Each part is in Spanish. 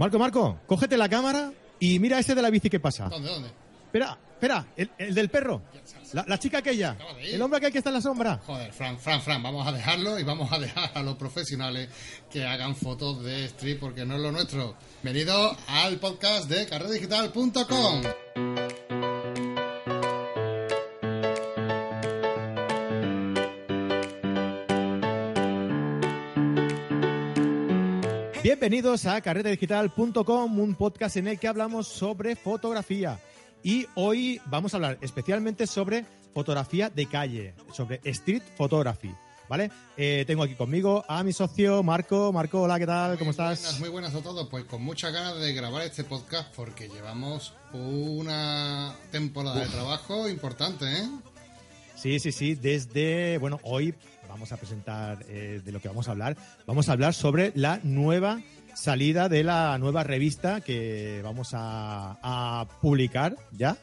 Marco, Marco, cógete la cámara y mira ese de la bici que pasa. ¿Dónde, dónde? Espera, espera, el, el del perro. La, la chica aquella. El hombre aquel que está en la sombra. Joder, Fran, Fran, Fran, vamos a dejarlo y vamos a dejar a los profesionales que hagan fotos de street porque no es lo nuestro. Bienvenido al podcast de carredigital.com. Bienvenidos a carretedigital.com, un podcast en el que hablamos sobre fotografía. Y hoy vamos a hablar especialmente sobre fotografía de calle, sobre street photography. ¿Vale? Eh, tengo aquí conmigo a mi socio Marco. Marco, hola, ¿qué tal? ¿Cómo Muy estás? Buenas, muy buenas a todos. Pues con muchas ganas de grabar este podcast porque llevamos una temporada de trabajo importante, ¿eh? Sí, sí, sí. Desde, bueno, hoy vamos a presentar eh, de lo que vamos a hablar. Vamos a hablar sobre la nueva salida de la nueva revista que vamos a, a publicar ya.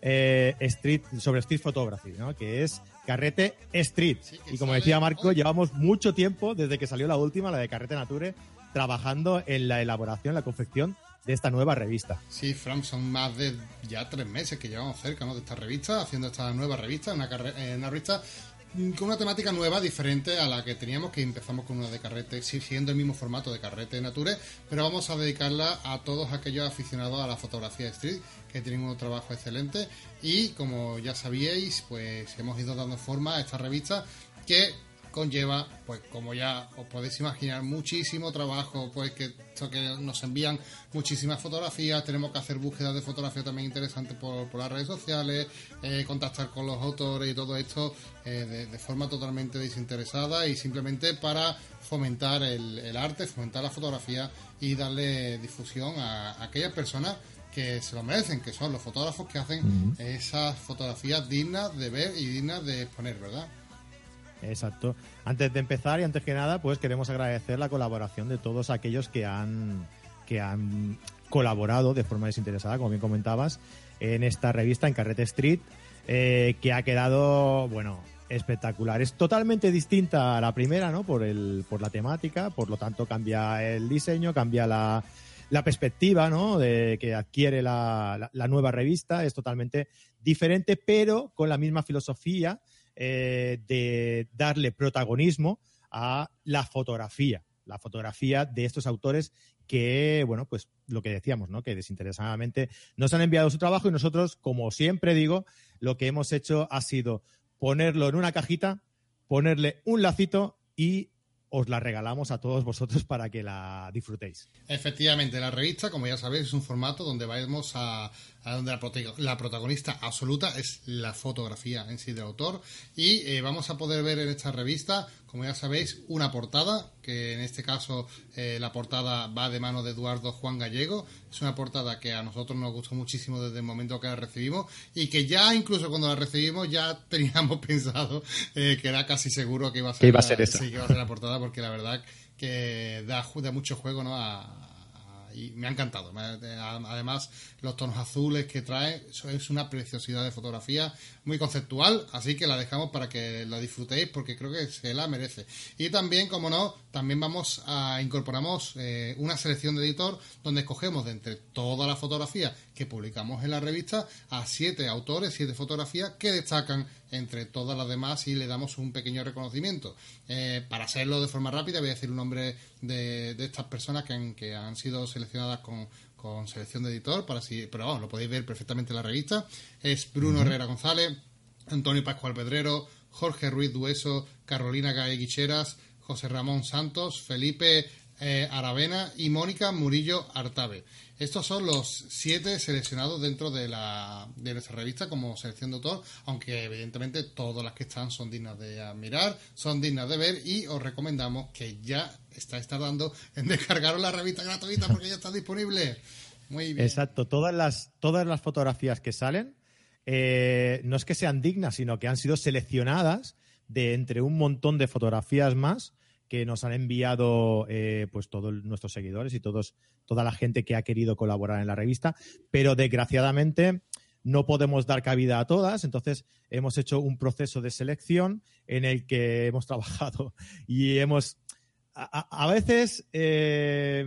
eh, street, sobre Street Photography, ¿no? Que es Carrete Street. Sí, y como decía Marco, hoy. llevamos mucho tiempo desde que salió la última, la de Carrete Nature, trabajando en la elaboración, la confección de esta nueva revista. Sí, Fran, son más de ya tres meses que llevamos cerca ¿no? de esta revista, haciendo esta nueva revista, una, eh, una revista con una temática nueva, diferente a la que teníamos, que empezamos con una de carrete, siguiendo el mismo formato de carrete nature, pero vamos a dedicarla a todos aquellos aficionados a la fotografía street, que tienen un trabajo excelente, y como ya sabíais, pues hemos ido dando forma a esta revista que conlleva, pues como ya os podéis imaginar, muchísimo trabajo, pues que, esto que nos envían muchísimas fotografías, tenemos que hacer búsquedas de fotografía también interesantes por, por las redes sociales, eh, contactar con los autores y todo esto eh, de, de forma totalmente desinteresada y simplemente para fomentar el, el arte, fomentar la fotografía y darle difusión a, a aquellas personas que se lo merecen, que son los fotógrafos que hacen esas fotografías dignas de ver y dignas de exponer, ¿verdad? Exacto. Antes de empezar y antes que nada, pues queremos agradecer la colaboración de todos aquellos que han, que han colaborado de forma desinteresada, como bien comentabas, en esta revista, en Carrete Street, eh, que ha quedado, bueno, espectacular. Es totalmente distinta a la primera, ¿no? Por, el, por la temática, por lo tanto cambia el diseño, cambia la, la perspectiva, ¿no? De que adquiere la, la- la nueva revista, es totalmente diferente, pero con la misma filosofía eh, de darle protagonismo a la fotografía, la fotografía de estos autores que, bueno, pues lo que decíamos, ¿no? Que desinteresadamente nos han enviado su trabajo y nosotros, como siempre digo, lo que hemos hecho ha sido ponerlo en una cajita, ponerle un lacito y os la regalamos a todos vosotros para que la disfrutéis. Efectivamente, la revista, como ya sabéis, es un formato donde vamos a, a donde la, prota- la protagonista absoluta es la fotografía en sí del autor y eh, vamos a poder ver en esta revista, como ya sabéis, una portada que en este caso eh, la portada va de mano de Eduardo Juan Gallego. Es una portada que a nosotros nos gustó muchísimo desde el momento que la recibimos y que ya incluso cuando la recibimos ya teníamos pensado eh, que era casi seguro que iba a ser, iba a la- ser esa. sí, iba a ser la portada porque la verdad que da, mucho juego ¿no? a- y me ha encantado. Me ha- Además, los tonos azules que trae, es una preciosidad de fotografía muy conceptual, así que la dejamos para que la disfrutéis porque creo que se la merece. Y también, como no, también vamos a incorporamos eh, una selección de editor donde escogemos de entre toda la fotografía que publicamos en la revista a siete autores, siete fotografías que destacan entre todas las demás y le damos un pequeño reconocimiento. Eh, para hacerlo de forma rápida, voy a decir un nombre de, de estas personas que han, que han sido seleccionadas con, con selección de editor, para si, pero vamos, lo podéis ver perfectamente en la revista. Es Bruno Herrera González, Antonio Pascual Pedrero, Jorge Ruiz Dueso, Carolina Gae Guicheras, José Ramón Santos, Felipe eh, Aravena y Mónica Murillo Artabe. Estos son los siete seleccionados dentro de, la, de nuestra revista como selección de autor, aunque evidentemente todas las que están son dignas de admirar, son dignas de ver y os recomendamos que ya estáis tardando en descargaros la revista gratuita porque ya está disponible. Muy bien. Exacto, todas las, todas las fotografías que salen eh, no es que sean dignas, sino que han sido seleccionadas de entre un montón de fotografías más que nos han enviado eh, pues todos nuestros seguidores y todos toda la gente que ha querido colaborar en la revista, pero desgraciadamente no podemos dar cabida a todas, entonces hemos hecho un proceso de selección en el que hemos trabajado y hemos a, veces eh,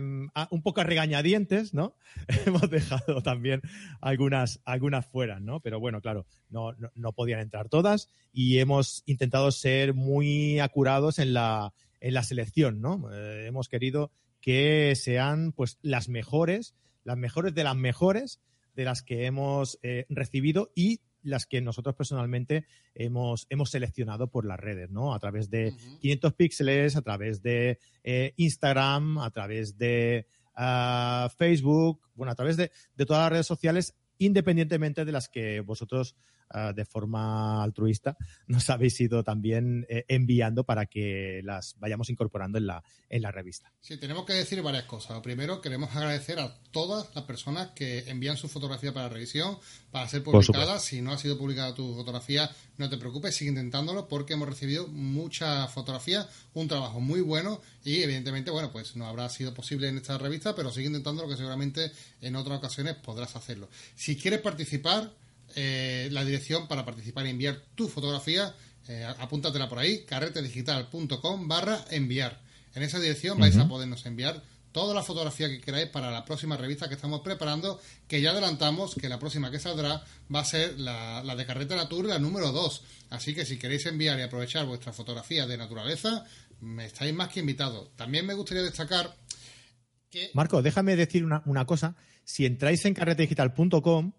un poco regañadientes, ¿no? Hemos dejado también algunas, algunas fuera, ¿no? Pero bueno, claro, no, no, podían entrar todas y hemos intentado ser muy acurados en la, en la selección, ¿no? Eh, hemos querido que sean pues las mejores, las mejores de las mejores de las que hemos eh, recibido y las que nosotros personalmente hemos, hemos seleccionado por las redes, ¿no? A través de 500 píxeles, a través de eh, Instagram, a través de ah, Facebook, bueno, a través de, de, todas las redes sociales, independientemente de las que vosotros Ah, de forma altruista nos habéis ido también eh, enviando para que las vayamos incorporando en la, en la revista. Sí, tenemos que decir varias cosas. Lo primero, queremos agradecer a todas las personas que envían su fotografía para revisión, para ser publicada. Si no ha sido publicada tu fotografía, no te preocupes, sigue intentándolo porque hemos recibido muchas fotografías, un trabajo muy bueno y evidentemente, bueno, pues no habrá sido posible en esta revista, pero sigue intentándolo que seguramente en otras ocasiones podrás hacerlo. Si quieres participar, eh, la dirección para participar y enviar tu fotografía, eh, apúntatela por ahí, carretedigital.com barra enviar. En esa dirección vais a podernos enviar toda la fotografía que queráis para la próxima revista que estamos preparando, que ya adelantamos que la próxima que saldrá va a ser la, de Carrete Natur, la número 2. Así que si queréis enviar y aprovechar vuestra fotografía de naturaleza, me estáis más que invitados. También me gustaría destacar que... Marco, déjame decir una, una cosa. Si entráis en carretedigital.com,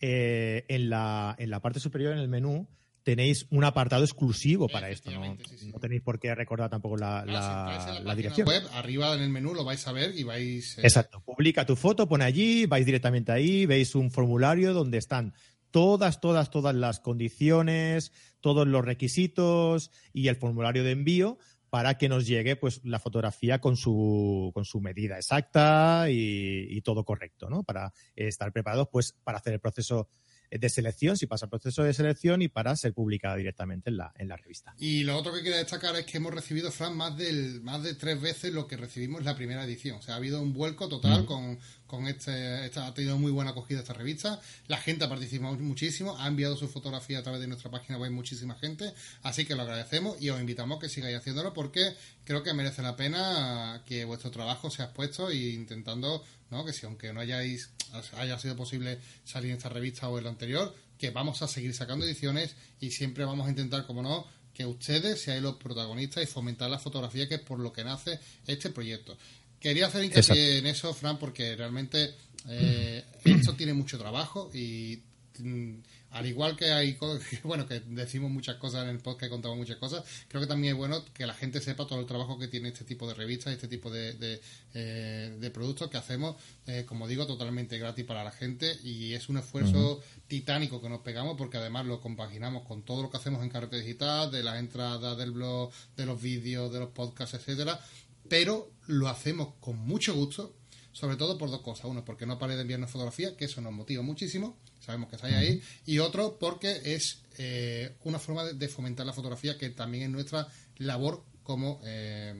eh, en, la, en la parte superior, en el menú, tenéis un apartado exclusivo para esto. ¿no? tenéis por qué recordar tampoco la, la, dirección. Web, arriba en el menú lo vais a ver y vais. Eh, Exacto. Publica tu foto, pone allí, vais directamente ahí, veis un formulario donde están todas, todas, todas las condiciones, todos los requisitos y el formulario de envío para que nos llegue pues la fotografía con su, con su medida exacta y, todo correcto, ¿no? Para estar preparados pues para hacer el proceso de selección, si pasa el proceso de selección y para ser publicada directamente en la, en la revista. Y lo otro que quería destacar es que hemos recibido, Fran, más, del, más de tres veces lo que recibimos en la primera edición. O sea, ha habido un vuelco total mm. con, con este, esta, ha tenido muy buena acogida esta revista. La gente ha participado muchísimo, ha enviado su fotografía a través de nuestra página web muchísima gente, así que lo agradecemos y os invitamos a que sigáis haciéndolo porque creo que merece la pena que vuestro trabajo sea expuesto e intentando, ¿no? Que si aunque no hayáis haya sido posible salir en esta revista o en la anterior, que vamos a seguir sacando ediciones y siempre vamos a intentar, como no, que ustedes seáis los protagonistas y fomentar la fotografía, que es por lo que nace este proyecto. Quería hacer hincapié en eso, Fran, porque realmente eh, esto tiene mucho trabajo y mm, al igual que hay, bueno, que decimos muchas cosas en el podcast, contamos muchas cosas, creo que también es bueno que la gente sepa todo el trabajo que tiene este tipo de revistas, este tipo de, de, eh, productos que hacemos, eh, como digo, totalmente gratis para la gente y es un esfuerzo titánico que nos pegamos porque además lo compaginamos con todo lo que hacemos en Carrete Digital, de las entradas del blog, de los vídeos, de los podcasts, etcétera, pero lo hacemos con mucho gusto, sobre todo por dos cosas. Uno, porque no pare de enviarnos fotografía, que eso nos motiva muchísimo, sabemos que está ahí, y otro, porque es eh, una forma de, fomentar la fotografía, que también es nuestra labor como eh,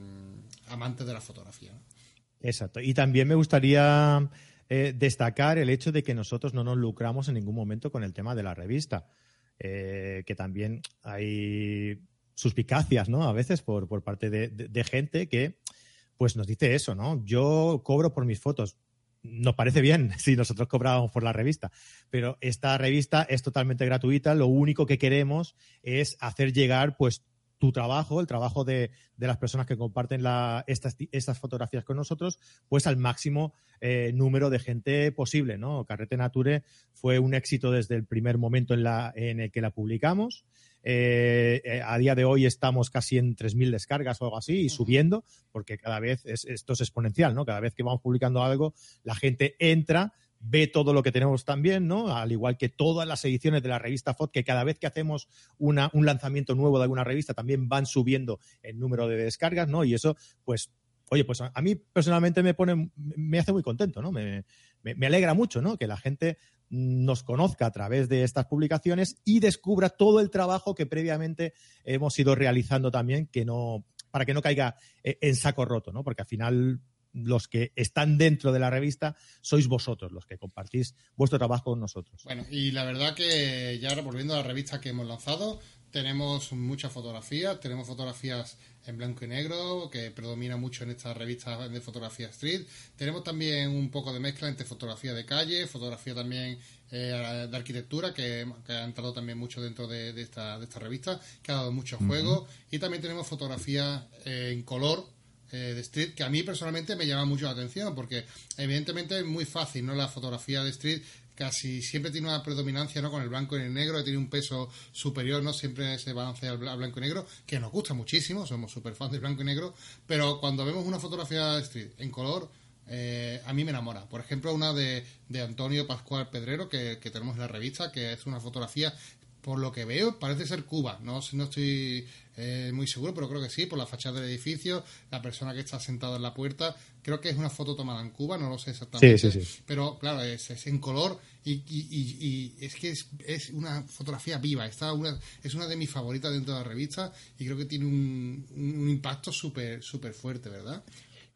amantes de la fotografía. Exacto. Y también me gustaría eh, destacar el hecho de que nosotros no nos lucramos en ningún momento con el tema de la revista. que también hay suspicacias, ¿no? A veces por, por parte de, gente que pues nos dice eso, ¿no? Yo cobro por mis fotos. Nos parece bien si nosotros cobrábamos por la revista, pero esta revista es totalmente gratuita. Lo único que queremos es hacer llegar, pues, tu trabajo, el trabajo de, las personas que comparten la, estas, fotografías con nosotros, pues al máximo eh, número de gente posible, ¿no? Carrete Nature fue un éxito desde el primer momento en el que la publicamos. Eh, eh, a día de hoy estamos casi en 3.000 descargas o algo así y subiendo, porque cada vez es, esto es exponencial, ¿no? Cada vez que vamos publicando algo, la gente entra, ve todo lo que tenemos también, ¿no? Al igual que todas las ediciones de la revista FOD, que cada vez que hacemos una, un lanzamiento nuevo de alguna revista también van subiendo el número de descargas, ¿no? Y eso, pues, oye, pues a, mí personalmente me pone, me hace muy contento, ¿no? Me, me, alegra mucho, ¿no? Que la gente nos conozca a través de estas publicaciones y descubra todo el trabajo que previamente hemos ido realizando también, que no, para que no caiga eh, en saco roto, ¿no? Porque al final los que están dentro de la revista sois vosotros los que compartís vuestro trabajo con nosotros. Bueno, y la verdad que ya volviendo a la revista que hemos lanzado, tenemos muchas fotografías, tenemos fotografías en blanco y negro, que predomina mucho en esta revista de fotografía street. Tenemos también un poco de mezcla entre fotografía de calle, fotografía también eh, de arquitectura, que, ha entrado también mucho dentro de, esta, de esta revista, que ha dado mucho juego. Y también tenemos fotografía eh, en color, eh, de street que a mí personalmente me llama mucho la atención porque evidentemente es muy fácil no la fotografía de street casi siempre tiene una predominancia ¿no? con el blanco y el negro, tiene un peso superior, no siempre se balancea al blanco y negro, que nos gusta muchísimo, somos súper fans del blanco y negro, pero cuando vemos una fotografía de street en color, eh, a mí me enamora. Por ejemplo, una de, de Antonio Pascual Pedrero, que, que, tenemos en la revista, que es una fotografía por lo que veo, parece ser Cuba. No, no estoy eh, muy seguro, pero creo que sí, por la fachada del edificio, la persona que está sentada en la puerta. Creo que es una foto tomada en Cuba, no lo sé exactamente. Sí, sí, sí. Pero claro, es, en color y, y, es que es, una fotografía viva. Está una, es una de mis favoritas dentro de la revista y creo que tiene un, un impacto súper súper fuerte, ¿verdad?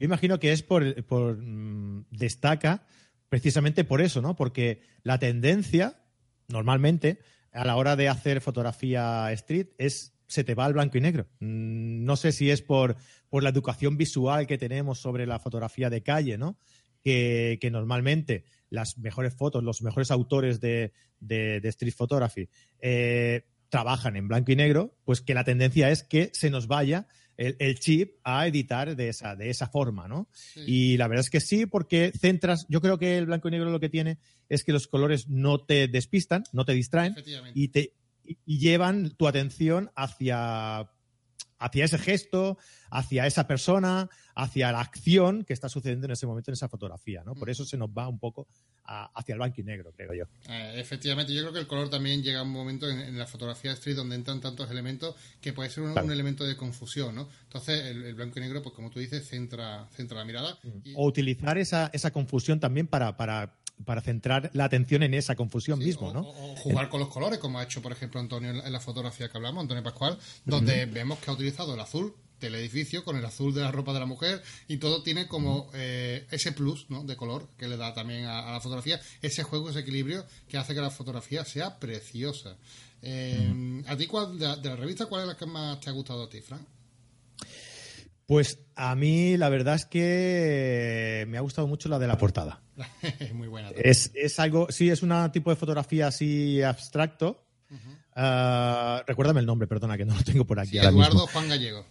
Yo imagino que es por, por mm, destaca precisamente por eso, ¿no? Porque la tendencia, normalmente, a la hora de hacer fotografía street es se te va al blanco y negro. Mm, no sé si es por, por la educación visual que tenemos sobre la fotografía de calle, ¿no? Que, normalmente las mejores fotos, los mejores autores de, de, street photography eh, trabajan en blanco y negro, pues que la tendencia es que se nos vaya el, chip a editar de esa, de esa forma, ¿no? Y la verdad es que sí, porque centras, yo creo que el blanco y negro lo que tiene es que los colores no te despistan, no te distraen y te y llevan tu atención hacia hacia ese gesto, hacia esa persona, hacia la acción que está sucediendo en ese momento en esa fotografía, ¿no? Por eso se nos va un poco hacia el blanco y negro, creo yo. Eh, efectivamente, yo creo que el color también llega a un momento en, la fotografía street donde entran tantos elementos que puede ser un, elemento de confusión, ¿no? Entonces, el, blanco y negro, pues como tú dices, centra, centra la mirada. Mm. O utilizar esa, esa confusión también para, para para centrar la atención en esa confusión mismo, ¿no? O, jugar con los colores, como ha hecho, por ejemplo, Antonio en la fotografía que hablamos, Antonio Pascual, donde vemos que ha utilizado el azul del edificio con el azul de la ropa de la mujer y todo tiene como eh, ese plus ¿no? de color que le da también a, la fotografía, ese juego, ese equilibrio que hace que la fotografía sea preciosa. Eh, ¿A ti cuál, de, la revista cuál es la que más te ha gustado a ti, Frank? Pues a mí la verdad es que me ha gustado mucho la de la portada. Muy buena. Es, es, algo, sí, es un tipo de fotografía así abstracto. Ah, recuérdame el nombre, perdona, que no lo tengo por aquí. Eduardo Juan Gallego.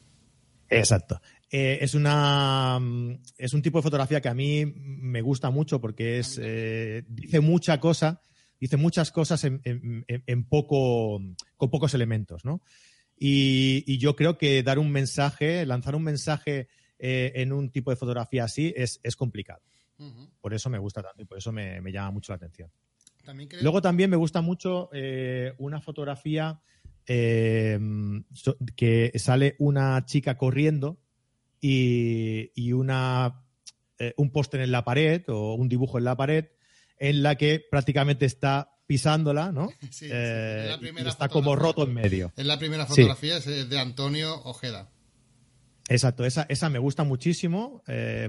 Exacto. Eh, es una mm, es un tipo de fotografía que a mí me gusta mucho porque es eh, dice mucha cosa, dice muchas cosas en, en, poco con pocos elementos, ¿no? Y, yo creo que dar un mensaje, lanzar un mensaje eh, en un tipo de fotografía así es, es complicado. Por eso me gusta tanto y por eso me, me llama mucho la atención. Luego también me gusta mucho una fotografía eh, que sale una chica corriendo y, una, eh, un póster en la pared o un dibujo en la pared en la que prácticamente está pisándola, ¿no? Eh, y está como roto en medio. Es la primera fotografía, es de Antonio Ojeda. Exacto, esa, esa me gusta muchísimo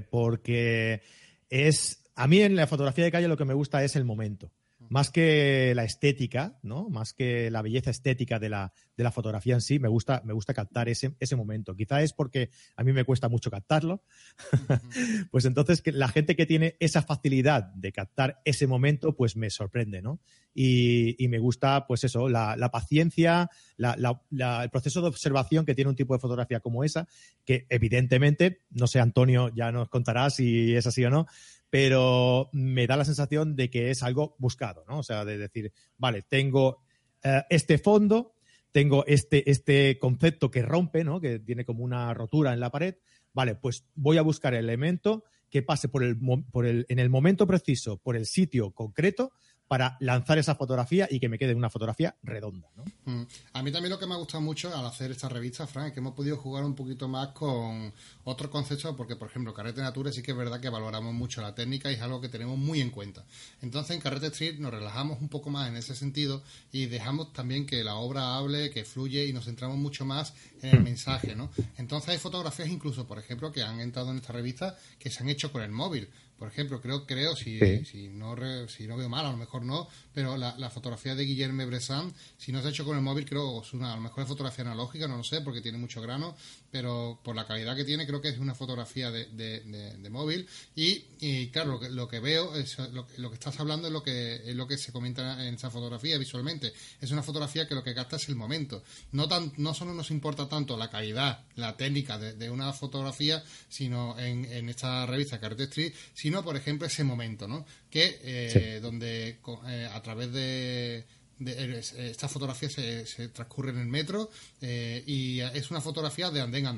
porque es, a mí en la fotografía de calle lo que me gusta es el momento más que la estética, ¿no? Más que la belleza estética de la, de la fotografía en sí, me gusta, me gusta captar ese, ese momento. Quizá es porque a mí me cuesta mucho captarlo. pues entonces la gente que tiene esa facilidad de captar ese momento, pues me sorprende, ¿no? Y, y me gusta, pues eso, la, la paciencia, la, la, el proceso de observación que tiene un tipo de fotografía como esa, que evidentemente, no sé, Antonio, ya nos contará si es así o no, pero me da la sensación de que es algo buscado, ¿no? O sea, de decir, vale, tengo eh, este fondo, tengo este, este concepto que rompe, ¿no? Que tiene como una rotura en la pared. Vale, pues voy a buscar el elemento que pase por el, por el, en el momento preciso, por el sitio concreto, para lanzar esa fotografía y que me quede una fotografía redonda. ¿no? Mm. A mí también lo que me ha gustado mucho al hacer esta revista, Frank, es que hemos podido jugar un poquito más con otros conceptos, porque, por ejemplo, Carrete Nature sí que es verdad que valoramos mucho la técnica y es algo que tenemos muy en cuenta. Entonces, en Carrete Street nos relajamos un poco más en ese sentido y dejamos también que la obra hable, que fluye y nos centramos mucho más en el mensaje, ¿no? Entonces, hay fotografías incluso, por ejemplo, que han entrado en esta revista que se han hecho con el móvil Por ejemplo, creo, creo si, si, no, si no veo mal, a lo mejor no, pero la, la fotografía de Guillermo Bressan, si no se ha hecho con el móvil, creo es una, a lo mejor es fotografía analógica, no lo sé, porque tiene mucho grano, pero por la calidad que tiene, creo que es una fotografía de, de, móvil. Y, y, claro, lo que, lo que veo, es lo, lo, que estás hablando es lo que, es lo que se comenta en esa fotografía visualmente. Es una fotografía que lo que capta es el momento. No, tan, no solo nos importa tanto la calidad, la técnica de, una fotografía, sino en, en esta revista Carrete Street, sino, por ejemplo, ese momento, ¿no? Que eh, donde eh, a través de eh, esta fotografía se, se, transcurre en el metro eh, y es una fotografía de andén a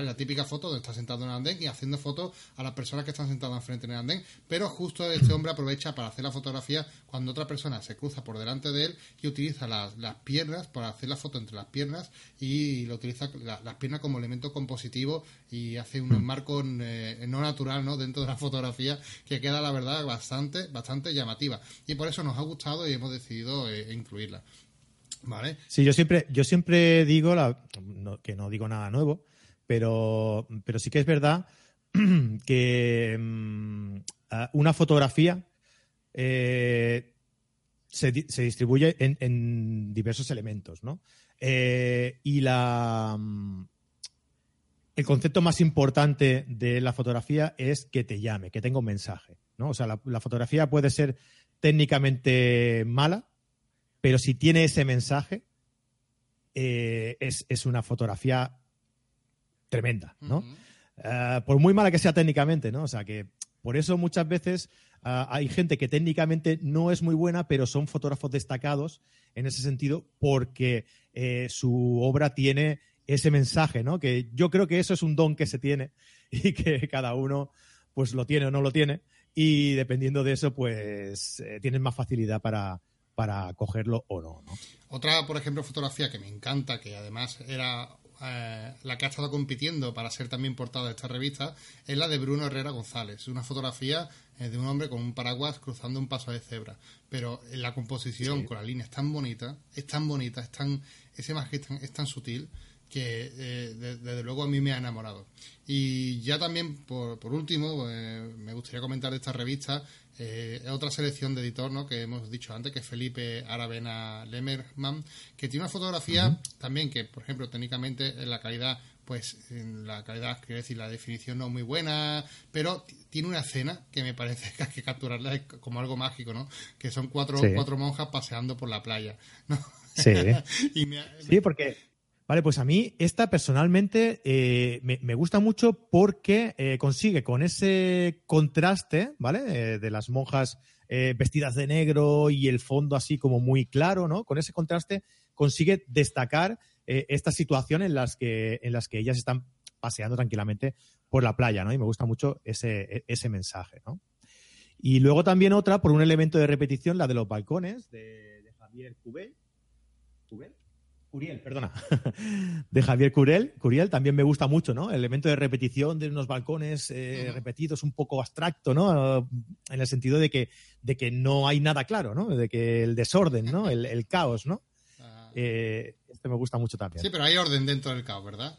La típica foto donde está sentado en el andén y haciendo fotos a las personas que están sentadas enfrente en el andén, pero justo este hombre aprovecha para hacer la fotografía cuando otra persona se cruza por delante de él y utiliza las, las piernas para hacer la foto entre las piernas y lo utiliza las piernas como elemento compositivo y hace un mm. marco eh, no natural ¿no? dentro de la fotografía que queda la verdad bastante, bastante llamativa y por eso nos ha gustado y hemos decidido eh, incluirla. ¿Vale? Sí, yo siempre, yo siempre digo que no digo nada nuevo, pero, pero sí que es verdad que mm, una fotografía eh, se, distribuye en, diversos elementos, ¿no? Eh, y la, mm, el concepto más importante de la fotografía es que te llame, que tenga un mensaje, ¿no? O sea, la, fotografía puede ser técnicamente mala, pero si tiene ese mensaje, eh, es, es, una fotografía tremenda, ¿no? Eh, por muy mala que sea técnicamente, ¿no? O sea que por eso muchas veces eh, hay gente que técnicamente no es muy buena, pero son fotógrafos destacados en ese sentido porque eh, su obra tiene ese mensaje, ¿no? Que yo creo que eso es un don que se tiene y que cada uno pues lo tiene o no lo tiene y dependiendo de eso pues tienen más facilidad para, para cogerlo o no, no. Otra, por ejemplo, fotografía que me encanta, que además era eh, la que ha estado compitiendo para ser también portada de esta revista es la de Bruno Herrera González. Es una fotografía eh, de un hombre con un paraguas cruzando un paso de cebra. Pero en la composición, con la línea, es tan bonita, es tan bonita, es tan, ese más es tan, sutil que eh, desde luego a mí me ha enamorado. Y ya también, por, por último, me gustaría comentar de esta revista eh, otra selección de editor ¿no? que hemos dicho antes, que es Felipe Aravena Lemerman, que tiene una fotografía también que, por ejemplo, técnicamente en la calidad, pues en la calidad, quiero decir, la definición no es muy buena, pero tiene una escena que me parece que hay que capturarla como algo mágico, ¿no? Que son cuatro, cuatro monjas paseando por la playa, ¿no? Sí. sí, porque Vale, pues a mí esta personalmente eh, me, gusta mucho porque eh, consigue con ese contraste, ¿vale? Eh, de las monjas vestidas de negro y el fondo así como muy claro, ¿no? Con ese contraste consigue destacar estas situaciones en las que en las que ellas están paseando tranquilamente por la playa, ¿no? Y me gusta mucho ese, ese mensaje, ¿no? Y luego también otra, por un elemento de repetición, la de los balcones de, Javier. ¿Cubel? Curiel, perdona, de Javier Curiel. Curiel también me gusta mucho, ¿no? El elemento de repetición de unos balcones eh, repetidos, un poco abstracto, ¿no? En el sentido de que, de que no hay nada claro, ¿no? De que el desorden, ¿no? El, caos, ¿no? Ah. Eh, este me gusta mucho también. Sí, pero hay orden dentro del caos, ¿verdad?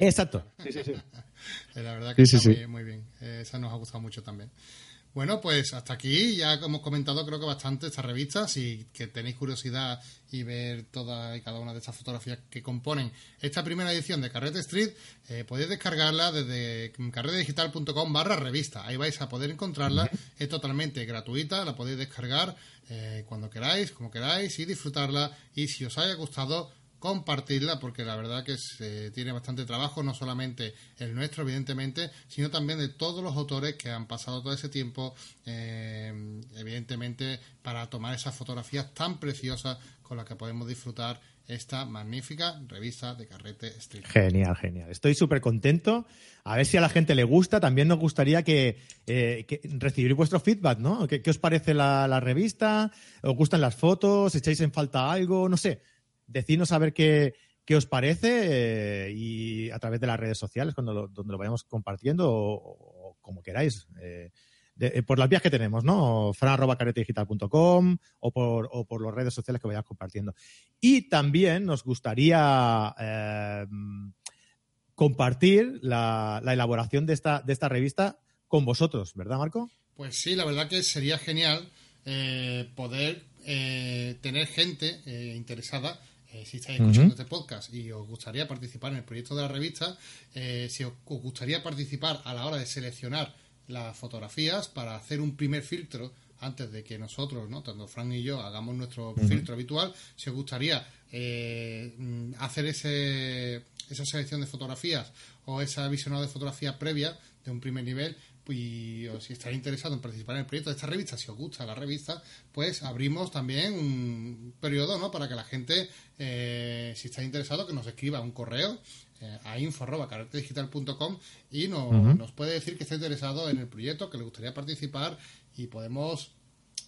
Exacto. Sí, sí, sí. La verdad que está Muy, muy, bien. esa nos ha gustado mucho también. Bueno, pues hasta aquí ya hemos comentado creo que bastante esta revista. Si que tenéis curiosidad y ver todas y cada una de estas fotografías que componen esta primera edición de Carrete Street, eh, podéis descargarla desde carretedigital.com barra revista. Ahí vais a poder encontrarla. Es totalmente gratuita, la podéis descargar eh, cuando queráis, como queráis y disfrutarla. Y si os haya gustado, compartirla porque la verdad que se tiene bastante trabajo, no solamente el nuestro, evidentemente, sino también de todos los autores que han pasado todo ese tiempo, eh, evidentemente, para tomar esas fotografías tan preciosas con las que podemos disfrutar esta magnífica revista de Carrete Street. Genial, genial. Estoy súper contento. A ver si a la gente le gusta. También nos gustaría que, eh, recibir vuestro feedback, ¿no? ¿Qué, os parece la, la, revista? ¿Os gustan las fotos? ¿Echáis en falta algo? No sé decidnos a ver qué, qué os parece eh, y a través de las redes sociales, cuando donde lo vayamos compartiendo o, como queráis. Eh, eh, por las vías que tenemos, ¿no? fran.caretedigital.com o por, o por las redes sociales que vayamos compartiendo. Y también nos gustaría compartir la, la, elaboración de esta, de esta revista con vosotros, ¿verdad, Marco? Pues sí, la verdad que sería genial poder tener gente eh, si estáis escuchando este podcast y os gustaría participar en el proyecto de la revista, si os, gustaría participar a la hora de seleccionar las fotografías para hacer un primer filtro antes de que nosotros, ¿no? tanto Frank y yo, hagamos nuestro filtro habitual, si os gustaría mm, hacer ese, esa selección de fotografías o esa visionado de fotografía previa de un primer nivel, y o si estáis interesado en participar en el proyecto de esta revista, si os gusta la revista, pues abrimos también un periodo ¿no? para que la gente, eh, si está interesado, que nos escriba un correo eh, a info.carretedigital.com y nos puede decir que está interesado en el proyecto, que le gustaría participar y podemos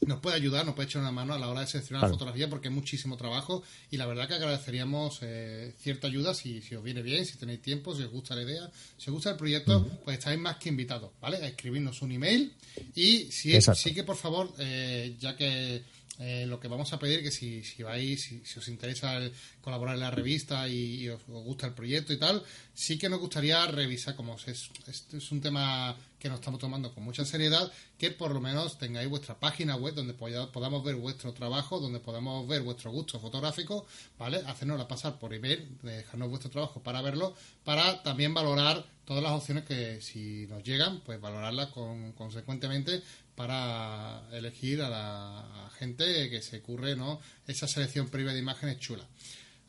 nos puede ayudar, nos puede echar una mano a la hora de seleccionar la fotografía porque es muchísimo trabajo y la verdad que agradeceríamos eh, cierta ayuda si, si, os viene bien, si tenéis tiempo, si os gusta la idea, si os gusta el proyecto, pues estáis más que invitados, ¿vale? A escribirnos un email y si, sí que por favor, eh, ya que eh, lo que vamos a pedir que si, si vais, si, os interesa colaborar en la revista y, os, gusta el proyecto y tal, sí que nos gustaría revisar, como es, es un tema que nos estamos tomando con mucha seriedad, que por lo menos tengáis vuestra página web donde podamos ver vuestro trabajo, donde podamos ver vuestro gusto fotográfico, ¿vale? Hacernosla pasar por email, dejarnos vuestro trabajo para verlo, para también valorar todas las opciones que si nos llegan, pues valorarlas con, consecuentemente para elegir a la gente que se ocurre ¿no? esa selección previa de imágenes chula.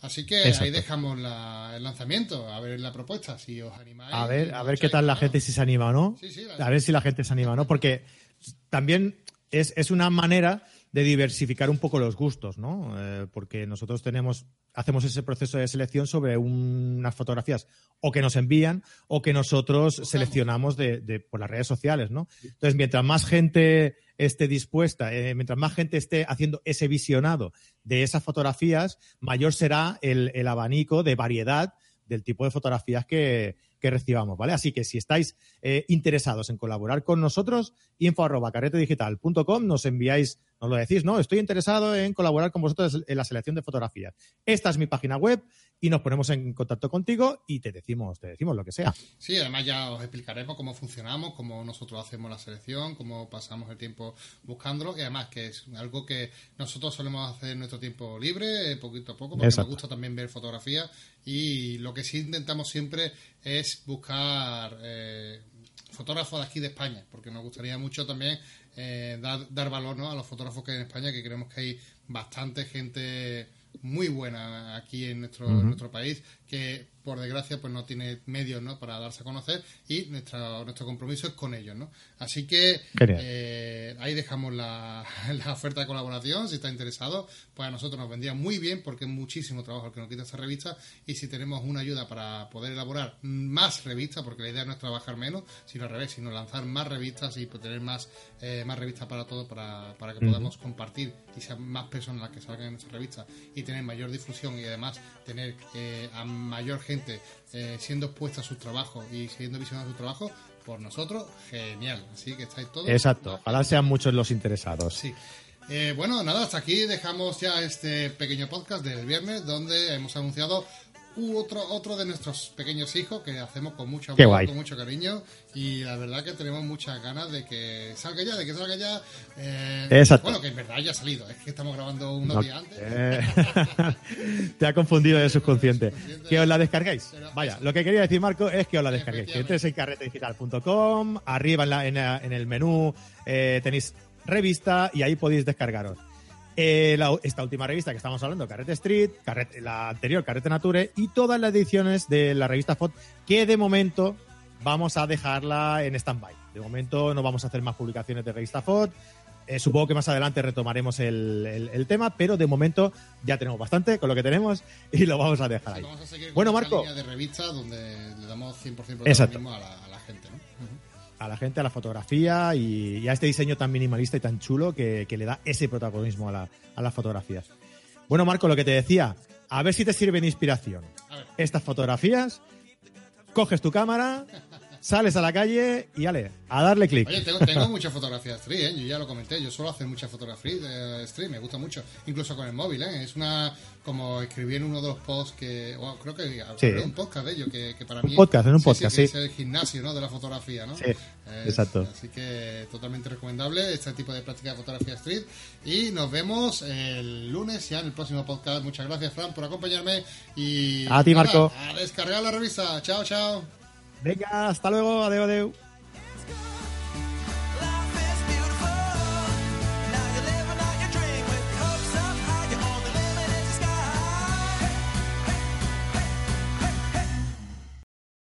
Así que ahí dejamos el lanzamiento, a ver la propuesta, si os animáis. A ver, a ver qué tal la gente si se anima o no. a ver si la gente se anima o no, porque también es, es una manera de diversificar un poco los gustos, ¿no? Eh, porque nosotros tenemos, hacemos ese proceso de selección sobre unas fotografías o que nos envían o que nosotros seleccionamos de, por las redes sociales, ¿no? Entonces, mientras más gente esté dispuesta, eh, mientras más gente esté haciendo ese visionado de esas fotografías, mayor será el, el abanico de variedad del tipo de fotografías que, que recibamos, ¿vale? Así que si estáis eh, interesados en colaborar con nosotros, info arroba carretedigital.com, nos enviáis, nos lo decís, ¿no? Estoy interesado en colaborar con vosotros en la selección de fotografías. Esta es mi página web y nos ponemos en contacto contigo y te decimos, te decimos lo que sea. Sí, además ya os explicaremos cómo funcionamos, cómo nosotros hacemos la selección, cómo pasamos el tiempo buscándolo y además que es algo que nosotros solemos hacer en nuestro tiempo libre, eh, poquito a poco, porque nos gusta también ver fotografías y lo que sí intentamos siempre es buscar eh, fotógrafos de aquí de España, porque nos gustaría mucho también eh, dar, dar, valor ¿no? a los fotógrafos que hay en España, que creemos que hay bastante gente muy buena aquí en nuestro, en nuestro país, que por desgracia pues no tiene medios ¿no? para darse a conocer y nuestro, nuestro compromiso es con ellos. ¿no? Así que eh, ahí dejamos la, la, oferta de colaboración. Si está interesado, pues a nosotros nos vendría muy bien porque es muchísimo trabajo el que nos quita esta revista y si tenemos una ayuda para poder elaborar más revistas, porque la idea no es trabajar menos, sino al revés, sino lanzar más revistas y tener más, eh, más revistas para todos para, para que podamos compartir y sean más personas las que salgan en nuestra revista y tener mayor difusión y además tener eh, a mayor gente eh, siendo expuesta a su trabajo y siendo visionado su trabajo por nosotros, genial. Así que estáis todos. Exacto, ojalá sean muchos los interesados. Sí. Eh, bueno, nada, hasta aquí dejamos ya este pequeño podcast del viernes donde hemos anunciado otro, otro de nuestros pequeños hijos que hacemos con mucho amor, con mucho cariño y la verdad que tenemos muchas ganas de que salga ya, de que salga ya. Eh, bueno, que en verdad ya ha salido, es que estamos grabando unos días antes. Eh, te ha confundido el subconsciente. Que os la descarguéis. Vaya, lo que quería decir Marco es que os la descarguéis. Que entres en carretedigital.com, arriba en, la, en, el menú eh, tenéis revista y ahí podéis descargaros. Eh, esta última revista que estamos hablando, Carrete Street, la anterior Carrete Nature y todas las ediciones de la revista FOT que de momento vamos a dejarla en stand-by. De momento no vamos a hacer más publicaciones de revista FOT. Eh, supongo que más adelante retomaremos el, tema, pero de momento ya tenemos bastante con lo que tenemos y lo vamos a dejar ahí. bueno, Marco. de revista donde le damos 100% a la, a la. A la gente, a la fotografía y, a este diseño tan minimalista y tan chulo que, le da ese protagonismo a, las fotografías. Bueno, Marco, lo que te decía, a ver si te sirve de inspiración. Estas fotografías, coges tu cámara, sales a la calle y ale, a darle clic. Oye, tengo, tengo mucha fotografía street, ¿eh? yo ya lo comenté, yo suelo hacer mucha fotografía de street, me gusta mucho, incluso con el móvil, ¿eh? es una, como escribí en uno de los posts que, bueno, creo que Sí. un podcast de ello, que, que para mí... Un podcast, en un sí, podcast, que sí. Es el gimnasio, ¿no? De la fotografía, ¿no? Sí, Es- exacto. Así que totalmente recomendable este tipo de práctica de fotografía street. Y nos vemos el lunes ya en el próximo podcast. Muchas gracias, Fran, por acompañarme. Y A ti, nada, Marco. A descargar la revista. Chao, chao. Venga, hasta luego, adeu, adeu.